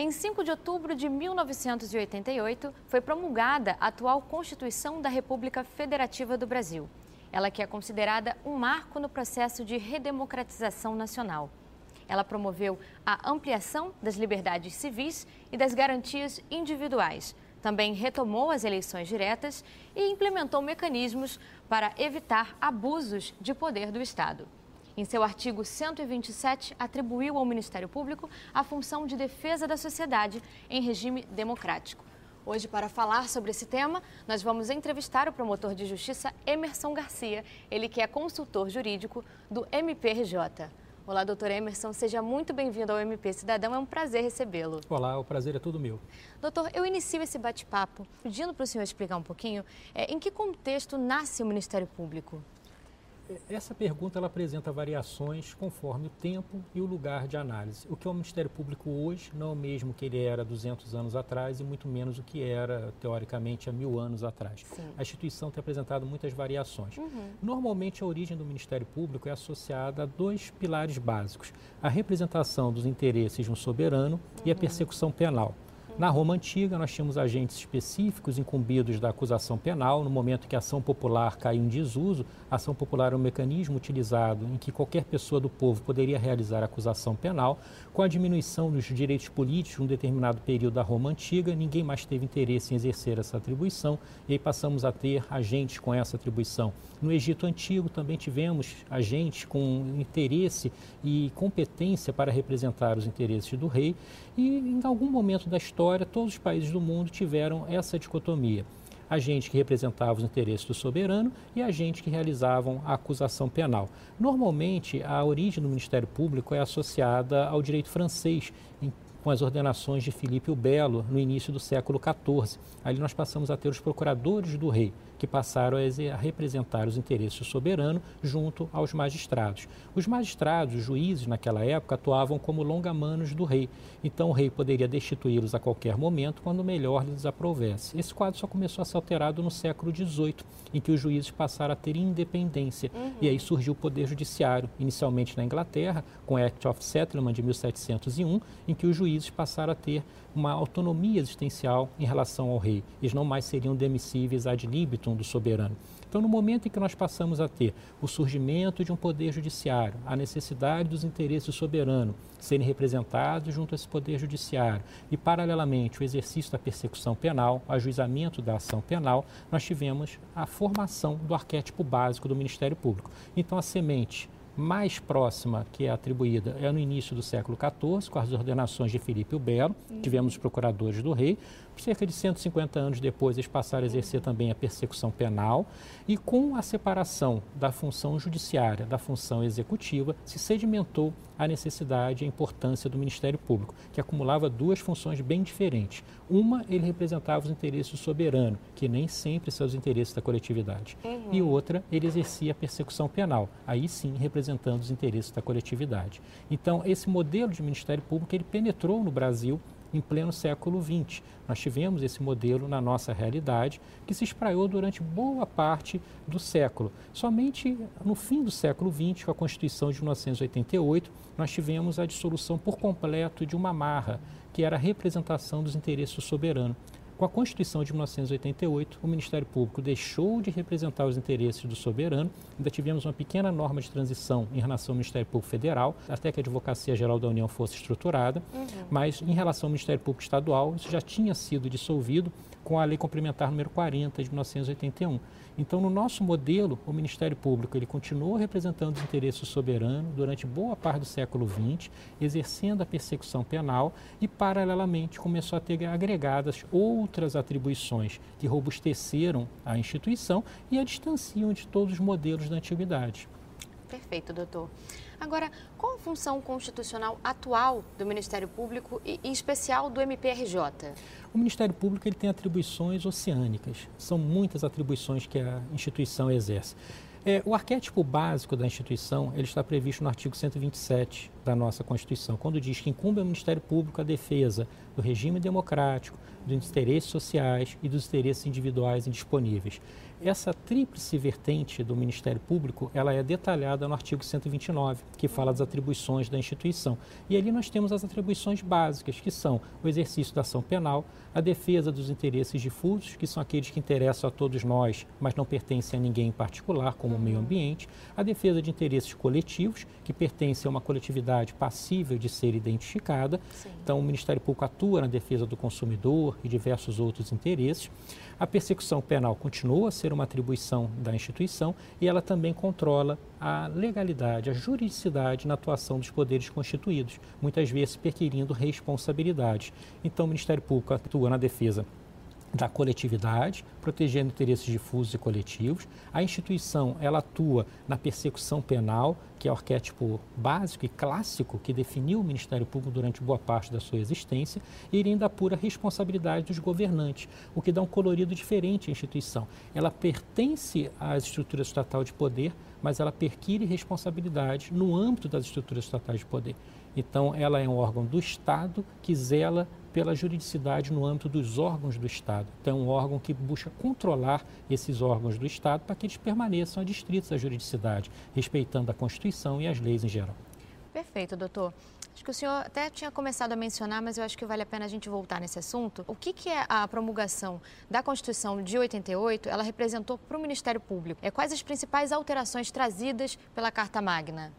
Em 5 de outubro de 1988, foi promulgada a atual Constituição da República Federativa do Brasil. Ela que é considerada um marco no processo de redemocratização nacional. Ela promoveu a ampliação das liberdades civis e das garantias individuais. Também retomou as eleições diretas e implementou mecanismos para evitar abusos de poder do Estado. Em seu artigo 127, atribuiu ao Ministério Público a função de defesa da sociedade em regime democrático. Hoje, para falar sobre esse tema, nós vamos entrevistar o promotor de justiça Emerson Garcia, ele que é consultor jurídico do MPRJ. Olá, doutor Emerson, seja muito bem-vindo ao MP Cidadão, é um prazer recebê-lo. Olá, o prazer é todo meu. Doutor, eu inicio esse bate-papo pedindo para o senhor explicar um pouquinho é, em que contexto nasce o Ministério Público. Essa pergunta ela apresenta variações conforme o tempo e o lugar de análise. O que é o Ministério Público hoje não é o mesmo que ele era 200 anos atrás e muito menos o que era, teoricamente, há mil anos atrás. Sim. A instituição tem apresentado muitas variações. Uhum. Normalmente, a origem do Ministério Público é associada a dois pilares básicos: a representação dos interesses de um soberano uhum. e a uhum. persecução penal. Na Roma Antiga, nós tínhamos agentes específicos incumbidos da acusação penal. No momento que a ação popular caiu em desuso, a ação popular era um mecanismo utilizado em que qualquer pessoa do povo poderia realizar acusação penal. Com a diminuição dos direitos políticos um determinado período da Roma Antiga, ninguém mais teve interesse em exercer essa atribuição e aí passamos a ter agentes com essa atribuição. No Egito Antigo também tivemos agentes com interesse e competência para representar os interesses do rei e em algum momento da história todos os países do mundo tiveram essa dicotomia agentes que representavam os interesses do soberano e agentes que realizavam a acusação penal. Normalmente, a origem do Ministério Público é associada ao direito francês, com as ordenações de Filipe o Belo no início do século XIV. Ali nós passamos a ter os procuradores do rei, que passaram a representar os interesses do soberano junto aos magistrados. Os magistrados, os juízes naquela época, atuavam como longa-manos do rei, então o rei poderia destituí-los a qualquer momento quando melhor lhes aprovesse. Esse quadro só começou a ser alterado no século XVIII, em que os juízes passaram a ter independência, uhum. e aí surgiu o poder judiciário, inicialmente na Inglaterra, com o Act of Settlement de 1701, em que os juízes juízes passaram a ter uma autonomia existencial em relação ao rei. Eles não mais seriam demissíveis ad libitum do soberano. Então, no momento em que nós passamos a ter o surgimento de um poder judiciário, a necessidade dos interesses soberanos serem representados junto a esse poder judiciário e, paralelamente, o exercício da persecução penal, o ajuizamento da ação penal, nós tivemos a formação do arquétipo básico do Ministério Público. Então, a semente mais próxima que é atribuída é no início do século XIV, com as ordenações de Filipe o Belo, tivemos os procuradores do rei. Cerca de 150 anos depois, eles passaram a exercer também a persecução penal e com a separação da função judiciária da função executiva, se sedimentou a necessidade e a importância do Ministério Público, que acumulava duas funções bem diferentes. Uma, ele representava os interesses do soberano, que nem sempre são os interesses da coletividade. Uhum. E outra, ele exercia a persecução penal, aí sim representando os interesses da coletividade. Então, esse modelo de Ministério Público, ele penetrou no Brasil em pleno século XX. Nós tivemos esse modelo na nossa realidade que se espraiou durante boa parte do século. Somente no fim do século XX, com a Constituição de 1988, nós tivemos a dissolução por completo de uma marra, que era a representação dos interesses soberanos. Com a Constituição de 1988, o Ministério Público deixou de representar os interesses do soberano, ainda tivemos uma pequena norma de transição em relação ao Ministério Público Federal, até que a Advocacia Geral da União fosse estruturada, uhum. mas em relação ao Ministério Público Estadual, isso já tinha sido dissolvido com a Lei Complementar número 40 de 1981. Então, no nosso modelo, o Ministério Público ele continuou representando os interesses soberanos durante boa parte do século XX, exercendo a persecução penal e, paralelamente, começou a ter agregadas outras atribuições que robusteceram a instituição e a distanciam de todos os modelos da antiguidade. Perfeito, doutor. Agora, qual a função constitucional atual do Ministério Público e, em especial, do MPRJ? O Ministério Público ele tem atribuições oceânicas. São muitas atribuições que a instituição exerce. É, o arquétipo básico da instituição ele está previsto no artigo 127 da nossa Constituição, quando diz que incumbe ao Ministério Público a defesa do regime democrático, dos interesses sociais e dos interesses individuais indisponíveis. Essa tríplice vertente do Ministério Público, ela é detalhada no artigo 129, que fala das atribuições da instituição. E ali nós temos as atribuições básicas, que são o exercício da ação penal, a defesa dos interesses difusos, que são aqueles que interessam a todos nós, mas não pertencem a ninguém em particular, como o meio ambiente, a defesa de interesses coletivos, que pertencem a uma coletividade passível de ser identificada. Sim. Então, o Ministério Público atua na defesa do consumidor e diversos outros interesses. A persecução penal continua a ser uma atribuição da instituição e ela também controla a legalidade, a juridicidade na atuação dos poderes constituídos, muitas vezes perquirindo responsabilidades. Então, o Ministério Público atua na defesa da coletividade, protegendo interesses difusos e coletivos. A instituição ela atua na persecução penal, que é o arquétipo básico e clássico que definiu o Ministério Público durante boa parte da sua existência, e ainda apura a responsabilidade dos governantes, o que dá um colorido diferente à instituição. Ela pertence às estruturas estatal de poder, mas ela perquire responsabilidade no âmbito das estruturas estatais de poder. Então, ela é um órgão do Estado que zela pela juridicidade no âmbito dos órgãos do Estado. Então, é um órgão que busca controlar esses órgãos do Estado para que eles permaneçam adstritos à juridicidade, respeitando a Constituição e as leis em geral. Perfeito, doutor. Acho que o senhor até tinha começado a mencionar, mas eu acho que vale a pena a gente voltar nesse assunto. O que, que é a promulgação da Constituição de 88, ela representou para o Ministério Público? É, quais as principais alterações trazidas pela Carta Magna?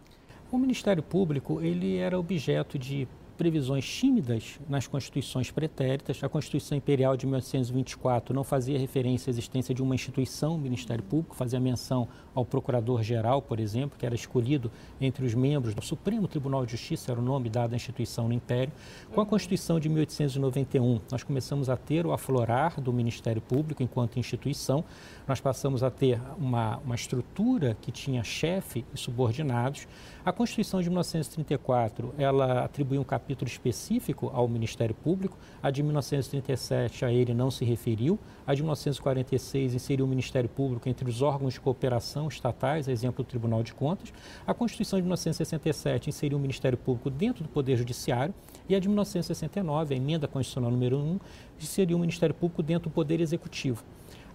O Ministério Público ele era objeto de previsões tímidas nas constituições pretéritas. A Constituição Imperial de 1824 não fazia referência à existência de uma instituição, o Ministério Público, fazia menção ao Procurador-Geral, por exemplo, que era escolhido entre os membros do Supremo Tribunal de Justiça, era o nome dado à instituição no Império. Com a Constituição de 1891, nós começamos a ter o aflorar do Ministério Público enquanto instituição. Nós passamos a ter uma, uma estrutura que tinha chefe e subordinados. A Constituição de 1934, ela atribuiu um capítulo específico ao Ministério Público. A de 1937 a ele não se referiu. A de 1946 inseriu o Ministério Público entre os órgãos de cooperação estatais, exemplo do Tribunal de Contas. A Constituição de 1967 inseriu o Ministério Público dentro do Poder Judiciário. E a de 1969, a emenda constitucional número 1, inseriu o Ministério Público dentro do Poder Executivo.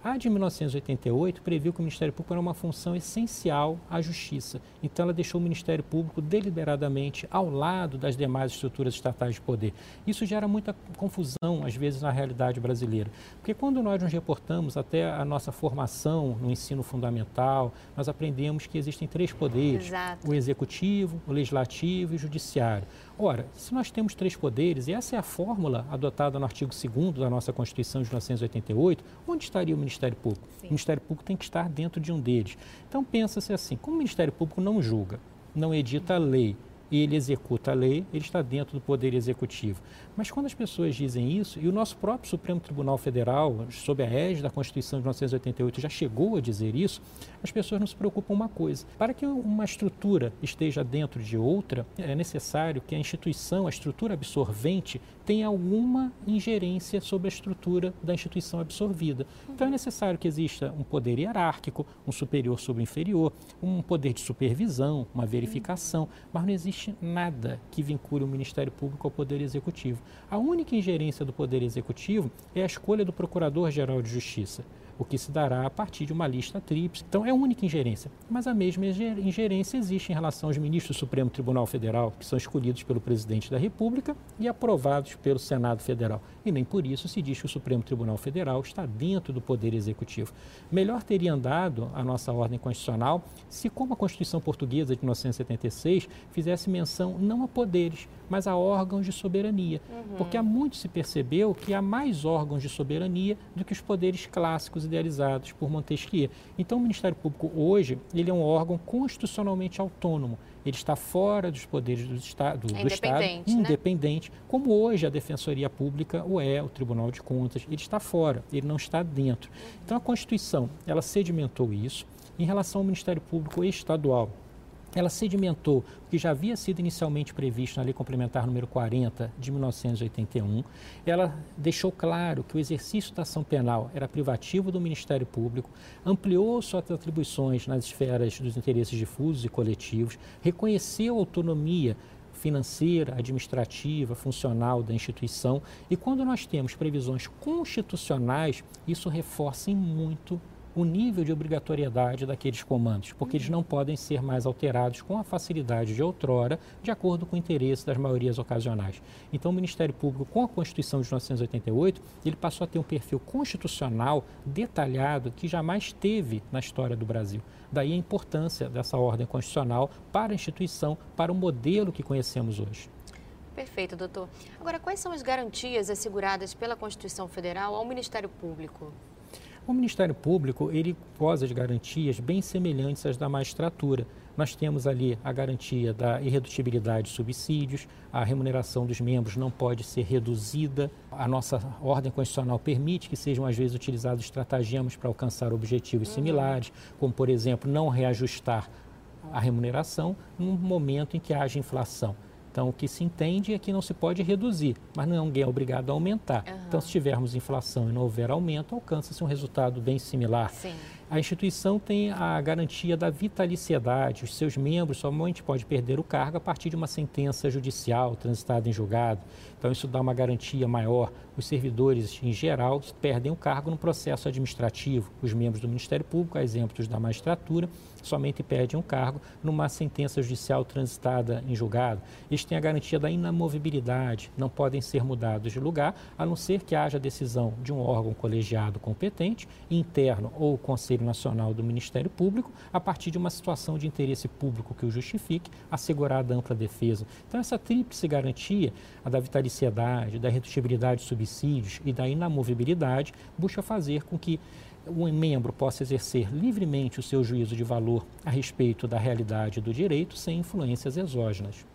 A de 1988 previu que o Ministério Público era uma função essencial à justiça. Então, ela deixou o Ministério Público deliberadamente ao lado das demais estruturas estatais de poder. Isso gera muita confusão, às vezes, na realidade brasileira. Porque quando nós nos reportamos até a nossa formação no ensino fundamental, nós aprendemos que existem três poderes: Exato. o executivo, o legislativo e o judiciário. Ora, se nós temos três poderes, e essa é a fórmula adotada no artigo 2 da nossa Constituição de 1988, onde estaria o Ministério Público? Sim. O Ministério Público tem que estar dentro de um deles. Então, pensa-se assim: como o Ministério Público não julga, não edita a lei, e ele executa a lei, ele está dentro do poder executivo. Mas quando as pessoas dizem isso, e o nosso próprio Supremo Tribunal Federal, sob a égide da Constituição de 1988, já chegou a dizer isso, as pessoas não se preocupam uma coisa. Para que uma estrutura esteja dentro de outra, é necessário que a instituição, a estrutura absorvente, tenha alguma ingerência sobre a estrutura da instituição absorvida. Então é necessário que exista um poder hierárquico, um superior sobre o inferior, um poder de supervisão, uma verificação, mas não existe nada que vincule o Ministério Público ao Poder Executivo. A única ingerência do Poder Executivo é a escolha do Procurador-Geral de Justiça o que se dará a partir de uma lista tríplice. Então, é a única ingerência. Mas a mesma ingerência existe em relação aos ministros do Supremo Tribunal Federal, que são escolhidos pelo presidente da República e aprovados pelo Senado Federal. E nem por isso se diz que o Supremo Tribunal Federal está dentro do Poder Executivo. Melhor teria andado a nossa ordem constitucional se, como a Constituição Portuguesa de 1976, fizesse menção não a poderes, mas a órgãos de soberania. Uhum. Porque há muito se percebeu que há mais órgãos de soberania do que os poderes clássicos idealizados por Montesquieu. Então, o Ministério Público hoje ele é um órgão constitucionalmente autônomo. Ele está fora dos poderes do, esta do, é do Estado, né? independente, como hoje a Defensoria Pública o é, o Tribunal de Contas. Ele está fora, ele não está dentro. Então, a Constituição, ela sedimentou isso. Em relação ao Ministério Público Estadual, ela sedimentou o que já havia sido inicialmente previsto na Lei Complementar número 40 de 1981. Ela deixou claro que o exercício da ação penal era privativo do Ministério Público, ampliou suas atribuições nas esferas dos interesses difusos e coletivos, reconheceu a autonomia financeira, administrativa, funcional da instituição. E quando nós temos previsões constitucionais, isso reforça em muito o nível de obrigatoriedade daqueles comandos, porque eles não podem ser mais alterados com a facilidade de outrora, de acordo com o interesse das maiorias ocasionais. Então, o Ministério Público, com a Constituição de 1988, ele passou a ter um perfil constitucional detalhado que jamais teve na história do Brasil. Daí a importância dessa ordem constitucional para a instituição, para o modelo que conhecemos hoje. Perfeito, doutor. Agora, quais são as garantias asseguradas pela Constituição Federal ao Ministério Público? O Ministério Público, ele goza de garantias bem semelhantes às da magistratura. Nós temos ali a garantia da irredutibilidade de subsídios, a remuneração dos membros não pode ser reduzida, a nossa ordem constitucional permite que sejam às vezes utilizados estratagemas para alcançar objetivos similares, como por exemplo, não reajustar a remuneração num momento em que haja inflação. Então, o que se entende é que não se pode reduzir, mas ninguém é obrigado a aumentar. Uhum. Então, se tivermos inflação e não houver aumento, alcança-se um resultado bem similar. Sim. A instituição tem a garantia da vitaliciedade. Os seus membros somente podem perder o cargo a partir de uma sentença judicial transitada em julgado. Então, isso dá uma garantia maior. Os servidores, em geral, perdem o cargo no processo administrativo. Os membros do Ministério Público, a exemplos da magistratura, somente perdem o cargo numa sentença judicial transitada em julgado. Eles têm a garantia da inamovibilidade, não podem ser mudados de lugar, a não ser que haja decisão de um órgão colegiado competente, interno ou Conselho Nacional do Ministério Público, a partir de uma situação de interesse público que o justifique, assegurada ampla defesa. Então, essa tríplice garantia, a da vitaliciedade, da redutibilidade de subsídios e da inamovibilidade, busca fazer com que um membro possa exercer livremente o seu juízo de valor a respeito da realidade do direito sem influências exógenas.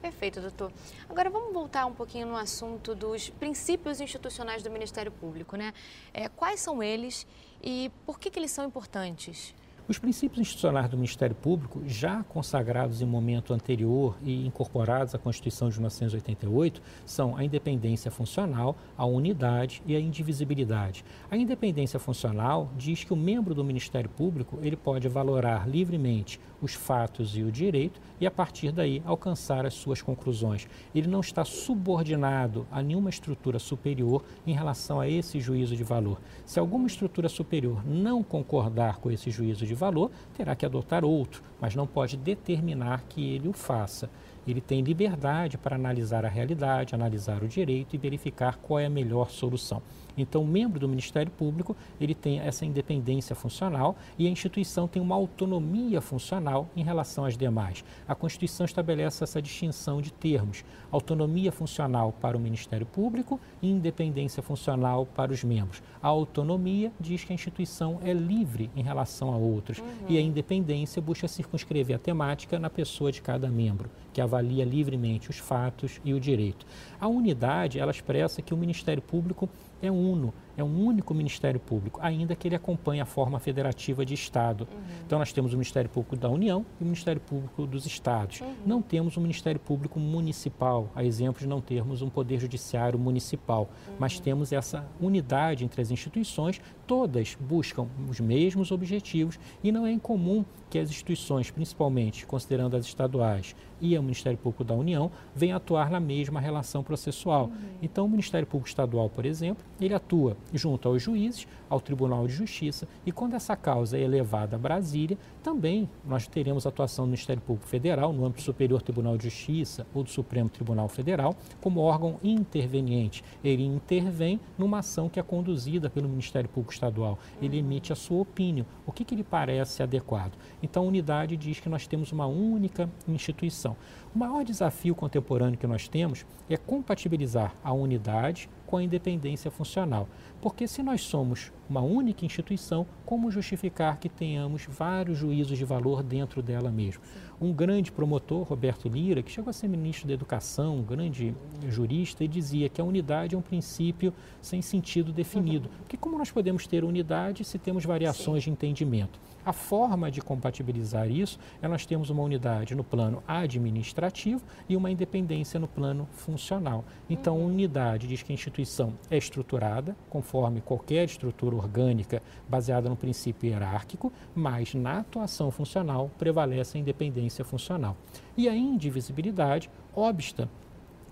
Perfeito, doutor. Agora vamos voltar um pouquinho no assunto dos princípios institucionais do Ministério Público, né? É, quais são eles e por que, que eles são importantes? Os princípios institucionais do Ministério Público, já consagrados em momento anterior e incorporados à Constituição de 1988, são a independência funcional, a unidade e a indivisibilidade. A independência funcional diz que o membro do Ministério Público ele pode valorar livremente os fatos e o direito e, a partir daí, alcançar as suas conclusões. Ele não está subordinado a nenhuma estrutura superior em relação a esse juízo de valor. Se alguma estrutura superior não concordar com esse juízo de valor, terá que adotar outro, mas não pode determinar que ele o faça. Ele tem liberdade para analisar a realidade, analisar o direito e verificar qual é a melhor solução. Então, o membro do Ministério Público, ele tem essa independência funcional e a instituição tem uma autonomia funcional em relação às demais. A Constituição estabelece essa distinção de termos: autonomia funcional para o Ministério Público e independência funcional para os membros. A autonomia diz que a instituição é livre em relação a outros uhum. e a independência busca circunscrever a temática na pessoa de cada membro, que avalia livremente os fatos e o direito. A unidade, ela expressa que o Ministério Público é uno, é um único Ministério Público, ainda que ele acompanhe a forma federativa de Estado. Uhum. Então, nós temos o Ministério Público da União e o Ministério Público dos Estados. Uhum. Não temos um Ministério Público municipal, a exemplo de não termos um Poder Judiciário municipal, uhum. mas temos essa unidade entre as instituições, todas buscam os mesmos objetivos e não é incomum que as instituições, principalmente considerando as estaduais e o Ministério Público da União, venham atuar na mesma relação processual. Uhum. Então, o Ministério Público Estadual, por exemplo, ele atua junto aos juízes, ao Tribunal de Justiça, e quando essa causa é elevada a Brasília, também nós teremos atuação do Ministério Público Federal, no âmbito Superior Tribunal de Justiça ou do Supremo Tribunal Federal, como órgão interveniente. Ele intervém numa ação que é conduzida pelo Ministério Público Estadual. Ele emite a sua opinião, o que, que lhe parece adequado. Então, a unidade diz que nós temos uma única instituição. O maior desafio contemporâneo que nós temos é compatibilizar a unidade com a independência funcional. Porque se nós somos uma única instituição, como justificar que tenhamos vários juízos de valor dentro dela mesmo? Um grande promotor, Roberto Lira, que chegou a ser ministro da Educação, um grande jurista, e dizia que a unidade é um princípio sem sentido definido. Uhum. Porque como nós podemos ter unidade se temos variações Sim. de entendimento? A forma de compatibilizar isso é nós temos uma unidade no plano administrativo e uma independência no plano funcional. Então, uhum. unidade diz que a instituição é estruturada, conforme qualquer estrutura orgânica baseada no princípio hierárquico, mas na atuação funcional prevalece a independência funcional. E a indivisibilidade obsta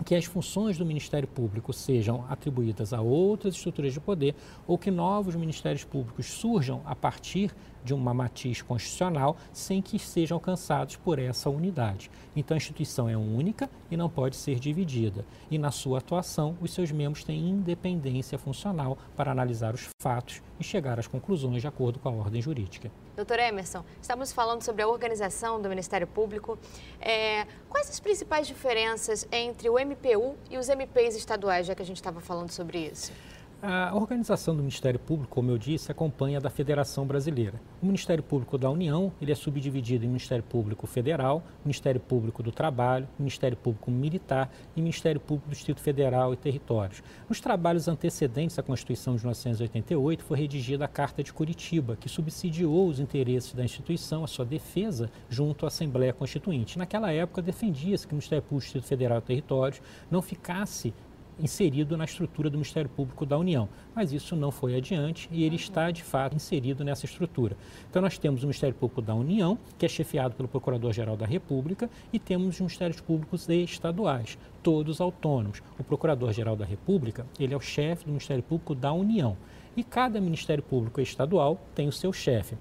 que as funções do Ministério Público sejam atribuídas a outras estruturas de poder ou que novos ministérios públicos surjam a partir de uma matiz constitucional sem que sejam alcançados por essa unidade. Então a instituição é única e não pode ser dividida. E na sua atuação, os seus membros têm independência funcional para analisar os fatos e chegar às conclusões de acordo com a ordem jurídica. Doutor Emerson, estamos falando sobre a organização do Ministério Público. É, quais as principais diferenças entre o MPU e os MPs estaduais, já que a gente estava falando sobre isso? A organização do Ministério Público, como eu disse, acompanha da Federação Brasileira. O Ministério Público da União ele é subdividido em Ministério Público Federal, Ministério Público do Trabalho, Ministério Público Militar e Ministério Público do Distrito Federal e Territórios. Nos trabalhos antecedentes à Constituição de 1988, foi redigida a Carta de Curitiba, que subsidiou os interesses da instituição, a sua defesa junto à Assembleia Constituinte. Naquela época, defendia-se que o Ministério Público do Distrito Federal e Territórios não ficasse inserido na estrutura do Ministério Público da União. Mas isso não foi adiante e ele está, de fato, inserido nessa estrutura. Então, nós temos o Ministério Público da União, que é chefiado pelo Procurador-Geral da República, e temos os Ministérios Públicos estaduais, todos autônomos. O Procurador-Geral da República, ele é o chefe do Ministério Público da União. E cada Ministério Público estadual tem o seu chefe.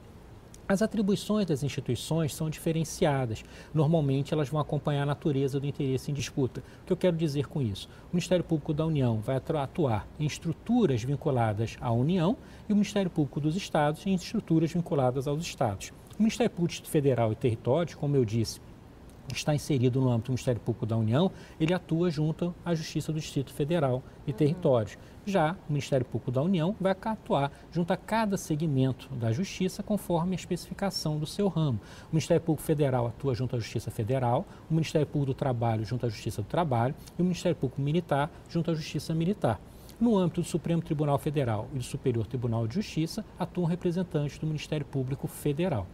As atribuições das instituições são diferenciadas. Normalmente, elas vão acompanhar a natureza do interesse em disputa. O que eu quero dizer com isso? O Ministério Público da União vai atuar em estruturas vinculadas à União e o Ministério Público dos Estados em estruturas vinculadas aos Estados. O Ministério Público Federal e Territórios, como eu disse, está inserido no âmbito do Ministério Público da União, ele atua junto à Justiça do Distrito Federal e uhum. Territórios. Já o Ministério Público da União vai atuar junto a cada segmento da Justiça conforme a especificação do seu ramo. O Ministério Público Federal atua junto à Justiça Federal, o Ministério Público do Trabalho junto à Justiça do Trabalho e o Ministério Público Militar junto à Justiça Militar. No âmbito do Supremo Tribunal Federal e do Superior Tribunal de Justiça, atuam representantes do Ministério Público Federal.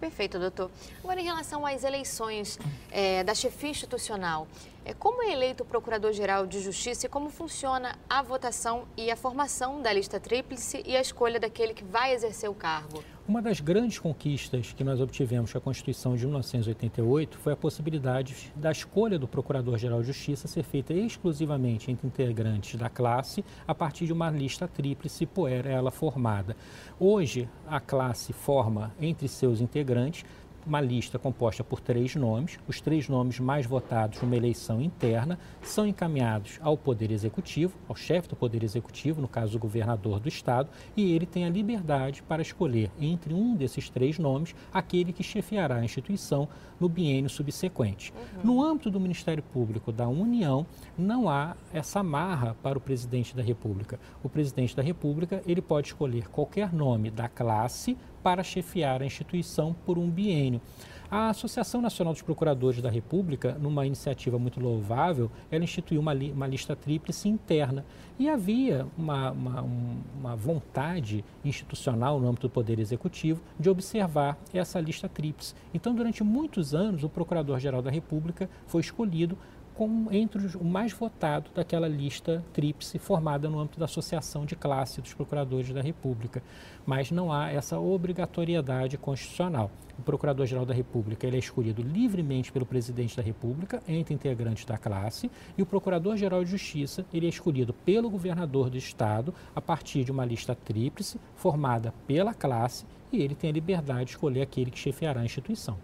Perfeito, doutor. Agora, em relação às eleições é, da chefia institucional, como é eleito o Procurador-Geral de Justiça e como funciona a votação e a formação da lista tríplice e a escolha daquele que vai exercer o cargo? Uma das grandes conquistas que nós obtivemos com a Constituição de 1988 foi a possibilidade da escolha do Procurador-Geral de Justiça ser feita exclusivamente entre integrantes da classe a partir de uma lista tríplice por ela formada. Hoje, a classe forma entre seus integrantes uma lista composta por três nomes. Os três nomes mais votados numa eleição interna são encaminhados ao Poder Executivo, ao chefe do Poder Executivo, no caso o governador do Estado, e ele tem a liberdade para escolher entre um desses três nomes aquele que chefiará a instituição no biênio subsequente. Uhum. No âmbito do Ministério Público da União, não há essa marra para o presidente da República. O presidente da República ele pode escolher qualquer nome da classe para chefiar a instituição por um biênio. A Associação Nacional dos Procuradores da República, numa iniciativa muito louvável, ela instituiu uma, li, uma lista tríplice interna. E havia uma, uma, uma, vontade institucional no âmbito do Poder Executivo de observar essa lista tríplice. Então, durante muitos anos, o Procurador-Geral da República foi escolhido como entre os, o mais votado daquela lista tríplice formada no âmbito da Associação de Classe dos Procuradores da República. Mas não há essa obrigatoriedade constitucional. O Procurador-Geral da República ele é escolhido livremente pelo Presidente da República entre integrantes da classe e o Procurador-Geral de Justiça ele é escolhido pelo Governador do Estado a partir de uma lista tríplice formada pela classe e ele tem a liberdade de escolher aquele que chefiará a instituição.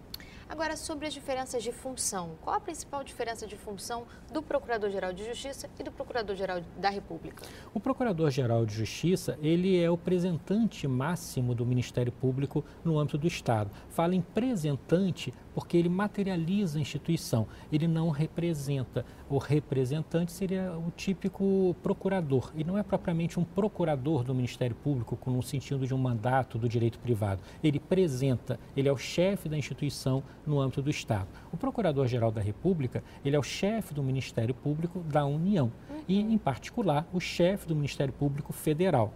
Agora, sobre as diferenças de função, qual a principal diferença de função do Procurador-Geral de Justiça e do Procurador-Geral da República? O Procurador-Geral de Justiça, ele é o representante máximo do Ministério Público no âmbito do Estado. Fala em representante porque ele materializa a instituição, ele não representa. O representante seria o típico procurador, e não é propriamente um procurador do Ministério Público, com um sentido de um mandato do direito privado. Ele representa, ele é o chefe da instituição no âmbito do Estado. O Procurador-Geral da República, ele é o chefe do Ministério Público da União, uhum. e, em particular, o chefe do Ministério Público Federal.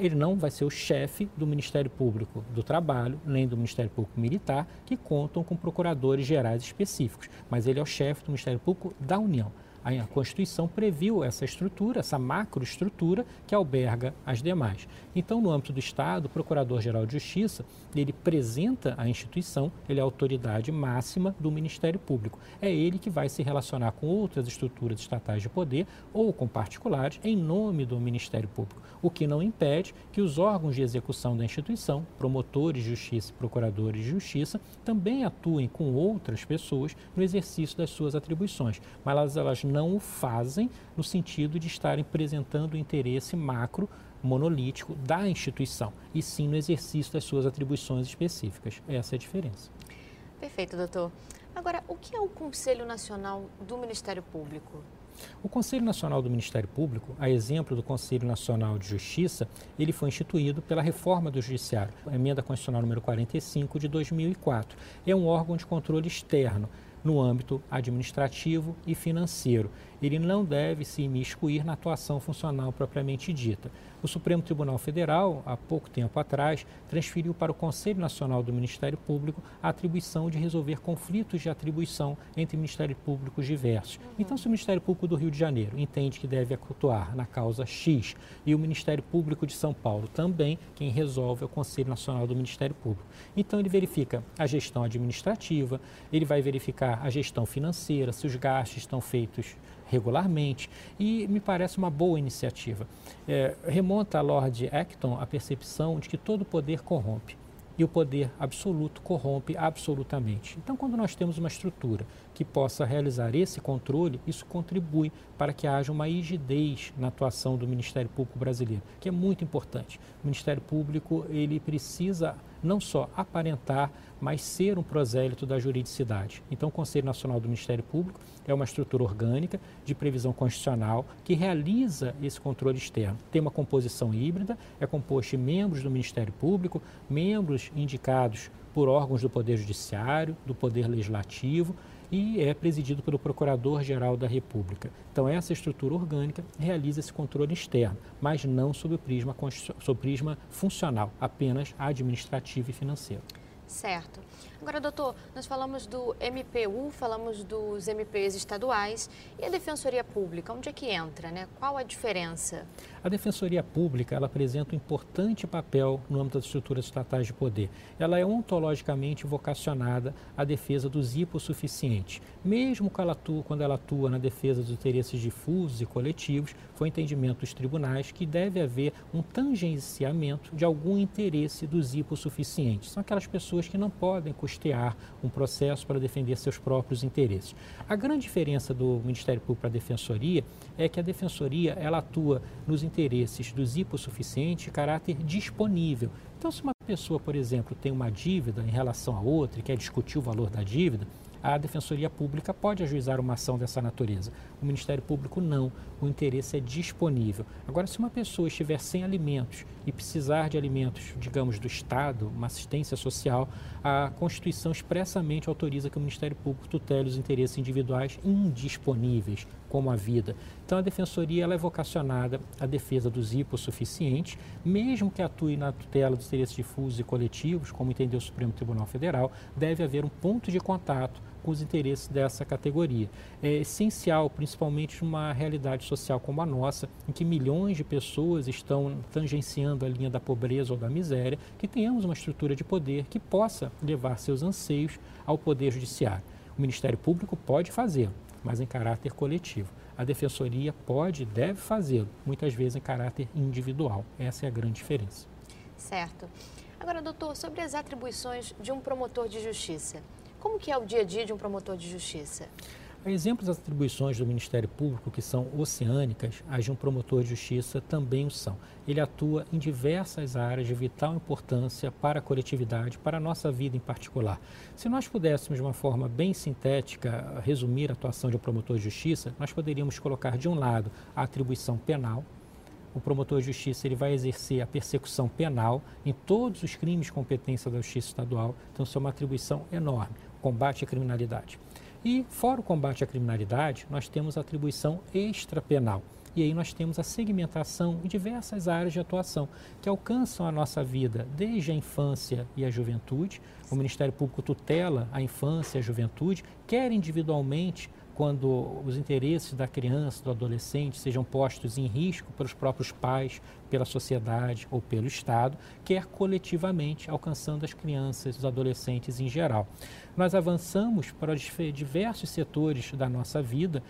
Ele não vai ser o chefe do Ministério Público do Trabalho, nem do Ministério Público Militar, que contam com procuradores gerais específicos, mas ele é o chefe do Ministério Público da União. A Constituição previu essa estrutura, essa macroestrutura que alberga as demais. Então, no âmbito do Estado, o Procurador-Geral de Justiça, ele apresenta a instituição, ele é a autoridade máxima do Ministério Público. É ele que vai se relacionar com outras estruturas estatais de poder ou com particulares em nome do Ministério Público, o que não impede que os órgãos de execução da instituição, promotores de justiça e procuradores de justiça, também atuem com outras pessoas no exercício das suas atribuições, mas elas, elas não o fazem no sentido de estarem apresentando o interesse macro monolítico da instituição, e sim no exercício das suas atribuições específicas. Essa é a diferença. Perfeito, doutor. Agora, o que é o Conselho Nacional do Ministério Público? O Conselho Nacional do Ministério Público, a exemplo do Conselho Nacional de Justiça, ele foi instituído pela reforma do Judiciário, a emenda constitucional número 45 de 2004. É um órgão de controle externo no âmbito administrativo e financeiro. Ele não deve se imiscuir na atuação funcional propriamente dita. O Supremo Tribunal Federal, há pouco tempo atrás, transferiu para o Conselho Nacional do Ministério Público a atribuição de resolver conflitos de atribuição entre ministérios públicos diversos. Uhum. Então, se o Ministério Público do Rio de Janeiro entende que deve atuar na causa X e o Ministério Público de São Paulo também, quem resolve é o Conselho Nacional do Ministério Público. Então, ele verifica a gestão administrativa, ele vai verificar a gestão financeira, se os gastos estão feitos regularmente e me parece uma boa iniciativa. É, remonta a Lord Acton a percepção de que todo poder corrompe e o poder absoluto corrompe absolutamente. Então, quando nós temos uma estrutura que possa realizar esse controle, isso contribui para que haja uma rigidez na atuação do Ministério Público brasileiro, que é muito importante. O Ministério Público ele precisa não só aparentar, mas ser um prosélito da juridicidade. Então, o Conselho Nacional do Ministério Público é uma estrutura orgânica de previsão constitucional que realiza esse controle externo. Tem uma composição híbrida, é composto de membros do Ministério Público, membros indicados por órgãos do Poder Judiciário, do Poder Legislativo e é presidido pelo Procurador-Geral da República. Então, essa estrutura orgânica realiza esse controle externo, mas não sob o prisma, sob o prisma funcional, apenas administrativo e financeiro. Certo. Agora, doutor, nós falamos do MPU, falamos dos MPs estaduais e a Defensoria Pública, onde é que entra, né? Qual a diferença? A Defensoria Pública, ela apresenta um importante papel no âmbito das estruturas estatais de poder. Ela é ontologicamente vocacionada à defesa dos hipossuficientes. Mesmo ela atua, quando ela atua na defesa dos interesses difusos e coletivos, foi entendimento dos tribunais que deve haver um tangenciamento de algum interesse dos hipossuficientes. São aquelas pessoas que não podem custear um processo para defender seus próprios interesses. A grande diferença do Ministério Público para a Defensoria é que a Defensoria ela atua nos interesses dos hipossuficientes caráter disponível. Então, se uma pessoa, por exemplo, tem uma dívida em relação a outra e quer discutir o valor da dívida, a Defensoria Pública pode ajuizar uma ação dessa natureza. O Ministério Público não. O interesse é disponível. Agora, se uma pessoa estiver sem alimentos e precisar de alimentos, digamos, do Estado, uma assistência social, a Constituição expressamente autoriza que o Ministério Público tutele os interesses individuais indisponíveis, como a vida. Então, a Defensoria ela é vocacionada à defesa dos hipossuficientes, mesmo que atue na tutela dos interesses difusos e coletivos, como entendeu o Supremo Tribunal Federal, deve haver um ponto de contato com os interesses dessa categoria. É essencial, principalmente numa realidade social como a nossa, em que milhões de pessoas estão tangenciando a linha da pobreza ou da miséria, que tenhamos uma estrutura de poder que possa levar seus anseios ao Poder Judiciário. O Ministério Público pode fazê-lo, mas em caráter coletivo. A Defensoria pode e deve fazê-lo, muitas vezes em caráter individual. Essa é a grande diferença. Certo. Agora, doutor, sobre as atribuições de um promotor de justiça. Como que é o dia a dia de um promotor de justiça? Exemplos das atribuições do Ministério Público que são oceânicas, as de um promotor de justiça também o são. Ele atua em diversas áreas de vital importância para a coletividade, para a nossa vida em particular. Se nós pudéssemos, de uma forma bem sintética, resumir a atuação de um promotor de justiça, nós poderíamos colocar, de um lado, a atribuição penal, o promotor de justiça ele vai exercer a persecução penal em todos os crimes de competência da Justiça Estadual. Então, isso é uma atribuição enorme, combate à criminalidade. E, fora o combate à criminalidade, nós temos a atribuição extrapenal. E aí nós temos a segmentação em diversas áreas de atuação que alcançam a nossa vida desde a infância e a juventude. O Ministério Público tutela a infância e a juventude, quer individualmente, quando os interesses da criança, do adolescente sejam postos em risco pelos próprios pais, pela sociedade ou pelo Estado, quer coletivamente alcançando as crianças, os adolescentes em geral. Nós avançamos para diversos setores da nossa vida,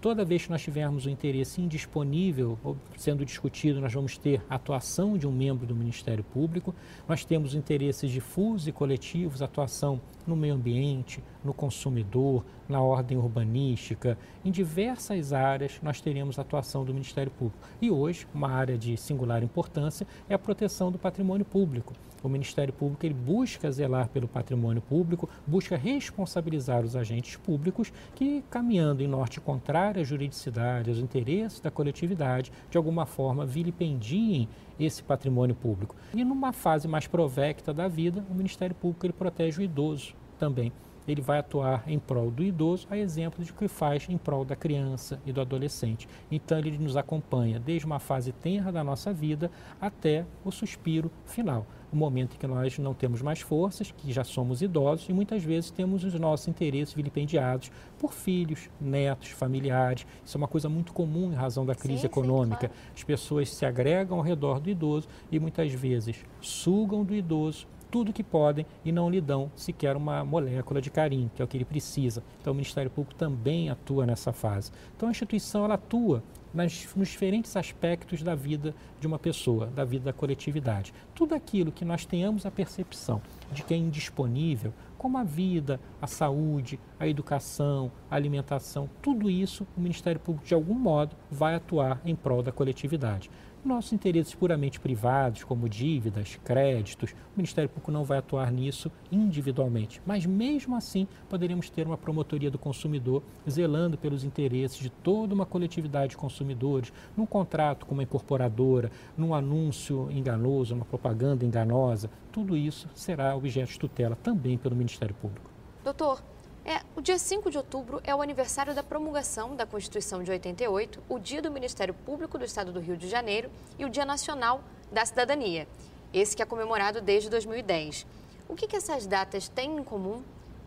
toda vez que nós tivermos o um interesse indisponível sendo discutido, nós vamos ter atuação de um membro do Ministério Público. Nós temos interesses difusos e coletivos, atuação no meio ambiente, no consumidor, na ordem urbanística, em diversas áreas nós teremos atuação do Ministério Público. E hoje, uma área de singular importância é a proteção do patrimônio público o Ministério Público ele busca zelar pelo patrimônio público, busca responsabilizar os agentes públicos que, caminhando em norte contrário à juridicidade, aos interesses da coletividade, de alguma forma vilipendiem esse patrimônio público. E numa fase mais provecta da vida, o Ministério Público ele protege o idoso também ele vai atuar em prol do idoso, a exemplo de que faz em prol da criança e do adolescente. Então ele nos acompanha desde uma fase tenra da nossa vida até o suspiro final o momento em que nós não temos mais forças, que já somos idosos e muitas vezes temos os nossos interesses vilipendiados por filhos, netos, familiares. Isso é uma coisa muito comum em razão da crise sim, econômica. Sim, claro. As pessoas se agregam ao redor do idoso e muitas vezes sugam do idoso tudo que podem e não lhe dão sequer uma molécula de carinho, que é o que ele precisa. Então o Ministério Público também atua nessa fase. Então a instituição ela atua nas, nos diferentes aspectos da vida de uma pessoa, da vida da coletividade. Tudo aquilo que nós tenhamos a percepção de que é indisponível, como a vida, a saúde, a educação, a alimentação, tudo isso o Ministério Público, de algum modo, vai atuar em prol da coletividade. Nossos interesses puramente privados, como dívidas, créditos, o Ministério Público não vai atuar nisso individualmente. Mas mesmo assim, poderíamos ter uma promotoria do consumidor zelando pelos interesses de toda uma coletividade de consumidores, num contrato com uma incorporadora, num anúncio enganoso, numa propaganda enganosa. Tudo isso será objeto de tutela também pelo Ministério Público. Doutor, é, o dia 5 de outubro é o aniversário da promulgação da Constituição de 88, o dia do Ministério Público do Estado do Rio de Janeiro e o Dia Nacional da Cidadania, esse que é comemorado desde 2010. O que, que essas datas têm em comum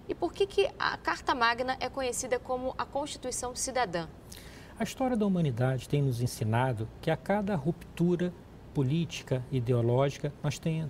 e por que, que a Carta Magna é conhecida como a Constituição Cidadã? A história da humanidade tem nos ensinado que a cada ruptura política, ideológica, nós tem,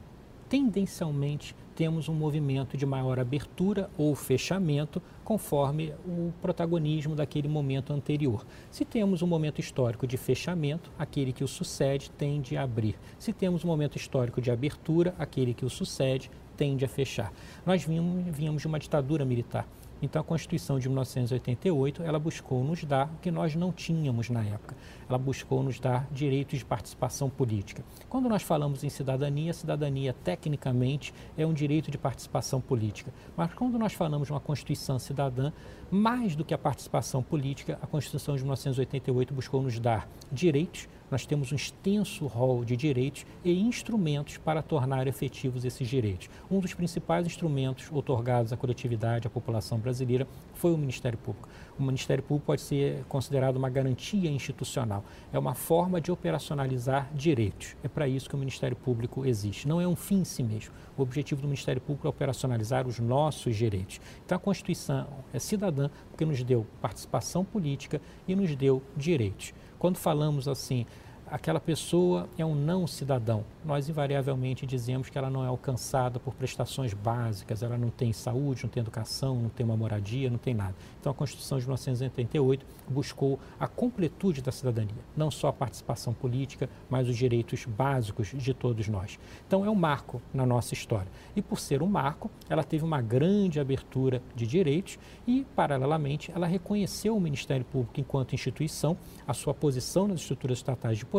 tendencialmente temos um movimento de maior abertura ou fechamento conforme o protagonismo daquele momento anterior. Se temos um momento histórico de fechamento, aquele que o sucede tende a abrir. Se temos um momento histórico de abertura, aquele que o sucede tende a fechar. Nós vínhamos de uma ditadura militar. Então a Constituição de 1988, ela buscou nos dar o que nós não tínhamos na época. Ela buscou nos dar direitos de participação política. Quando nós falamos em cidadania, cidadania tecnicamente é um direito de participação política. Mas quando nós falamos de uma Constituição cidadã, mais do que a participação política, a Constituição de 1988 buscou nos dar direitos nós temos um extenso rol de direitos e instrumentos para tornar efetivos esses direitos. Um dos principais instrumentos otorgados à coletividade, à população brasileira, foi o Ministério Público. O Ministério Público pode ser considerado uma garantia institucional. É uma forma de operacionalizar direitos. É para isso que o Ministério Público existe. Não é um fim em si mesmo. O objetivo do Ministério Público é operacionalizar os nossos direitos. Então a Constituição é cidadã porque nos deu participação política e nos deu direitos. Quando falamos assim, aquela pessoa é um não cidadão, nós invariavelmente dizemos que ela não é alcançada por prestações básicas, ela não tem saúde, não tem educação, não tem uma moradia, não tem nada. Então a Constituição de 1988 buscou a completude da cidadania, não só a participação política, mas os direitos básicos de todos nós. Então é um marco na nossa história. E por ser um marco, ela teve uma grande abertura de direitos e, paralelamente, ela reconheceu o Ministério Público enquanto instituição, a sua posição nas estruturas estatais de poder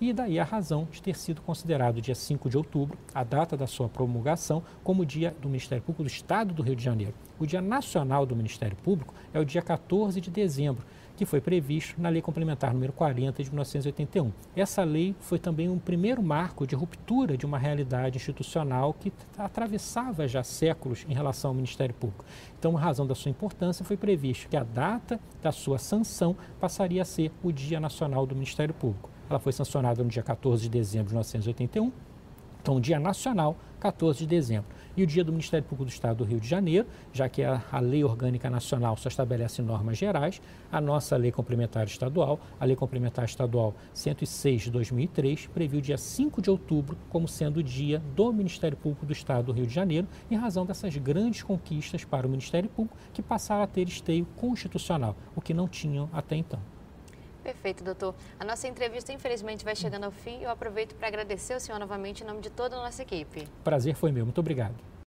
e daí a razão de ter sido considerado dia 5 de outubro, a data da sua promulgação, como dia do Ministério Público do Estado do Rio de Janeiro. O Dia Nacional do Ministério Público é o dia 14 de dezembro, que foi previsto na Lei Complementar número 40 de 1981. Essa lei foi também um primeiro marco de ruptura de uma realidade institucional que atravessava já séculos em relação ao Ministério Público. Então, em razão da sua importância, foi previsto que a data da sua sanção passaria a ser o Dia Nacional do Ministério Público. Ela foi sancionada no dia 14 de dezembro de 1981 Então, Dia Nacional, 14 de dezembro. E o Dia do Ministério Público do Estado do Rio de Janeiro, já que a, a Lei Orgânica Nacional só estabelece normas gerais, a nossa Lei Complementar Estadual, a Lei Complementar Estadual 106 de 2003, previu dia 5 de outubro como sendo o dia do Ministério Público do Estado do Rio de Janeiro, em razão dessas grandes conquistas para o Ministério Público que passaram a ter esteio constitucional, o que não tinham até então. Perfeito, doutor. A nossa entrevista, infelizmente, vai chegando ao fim. Eu aproveito para agradecer o senhor novamente em nome de toda a nossa equipe. Prazer foi meu. Muito obrigado.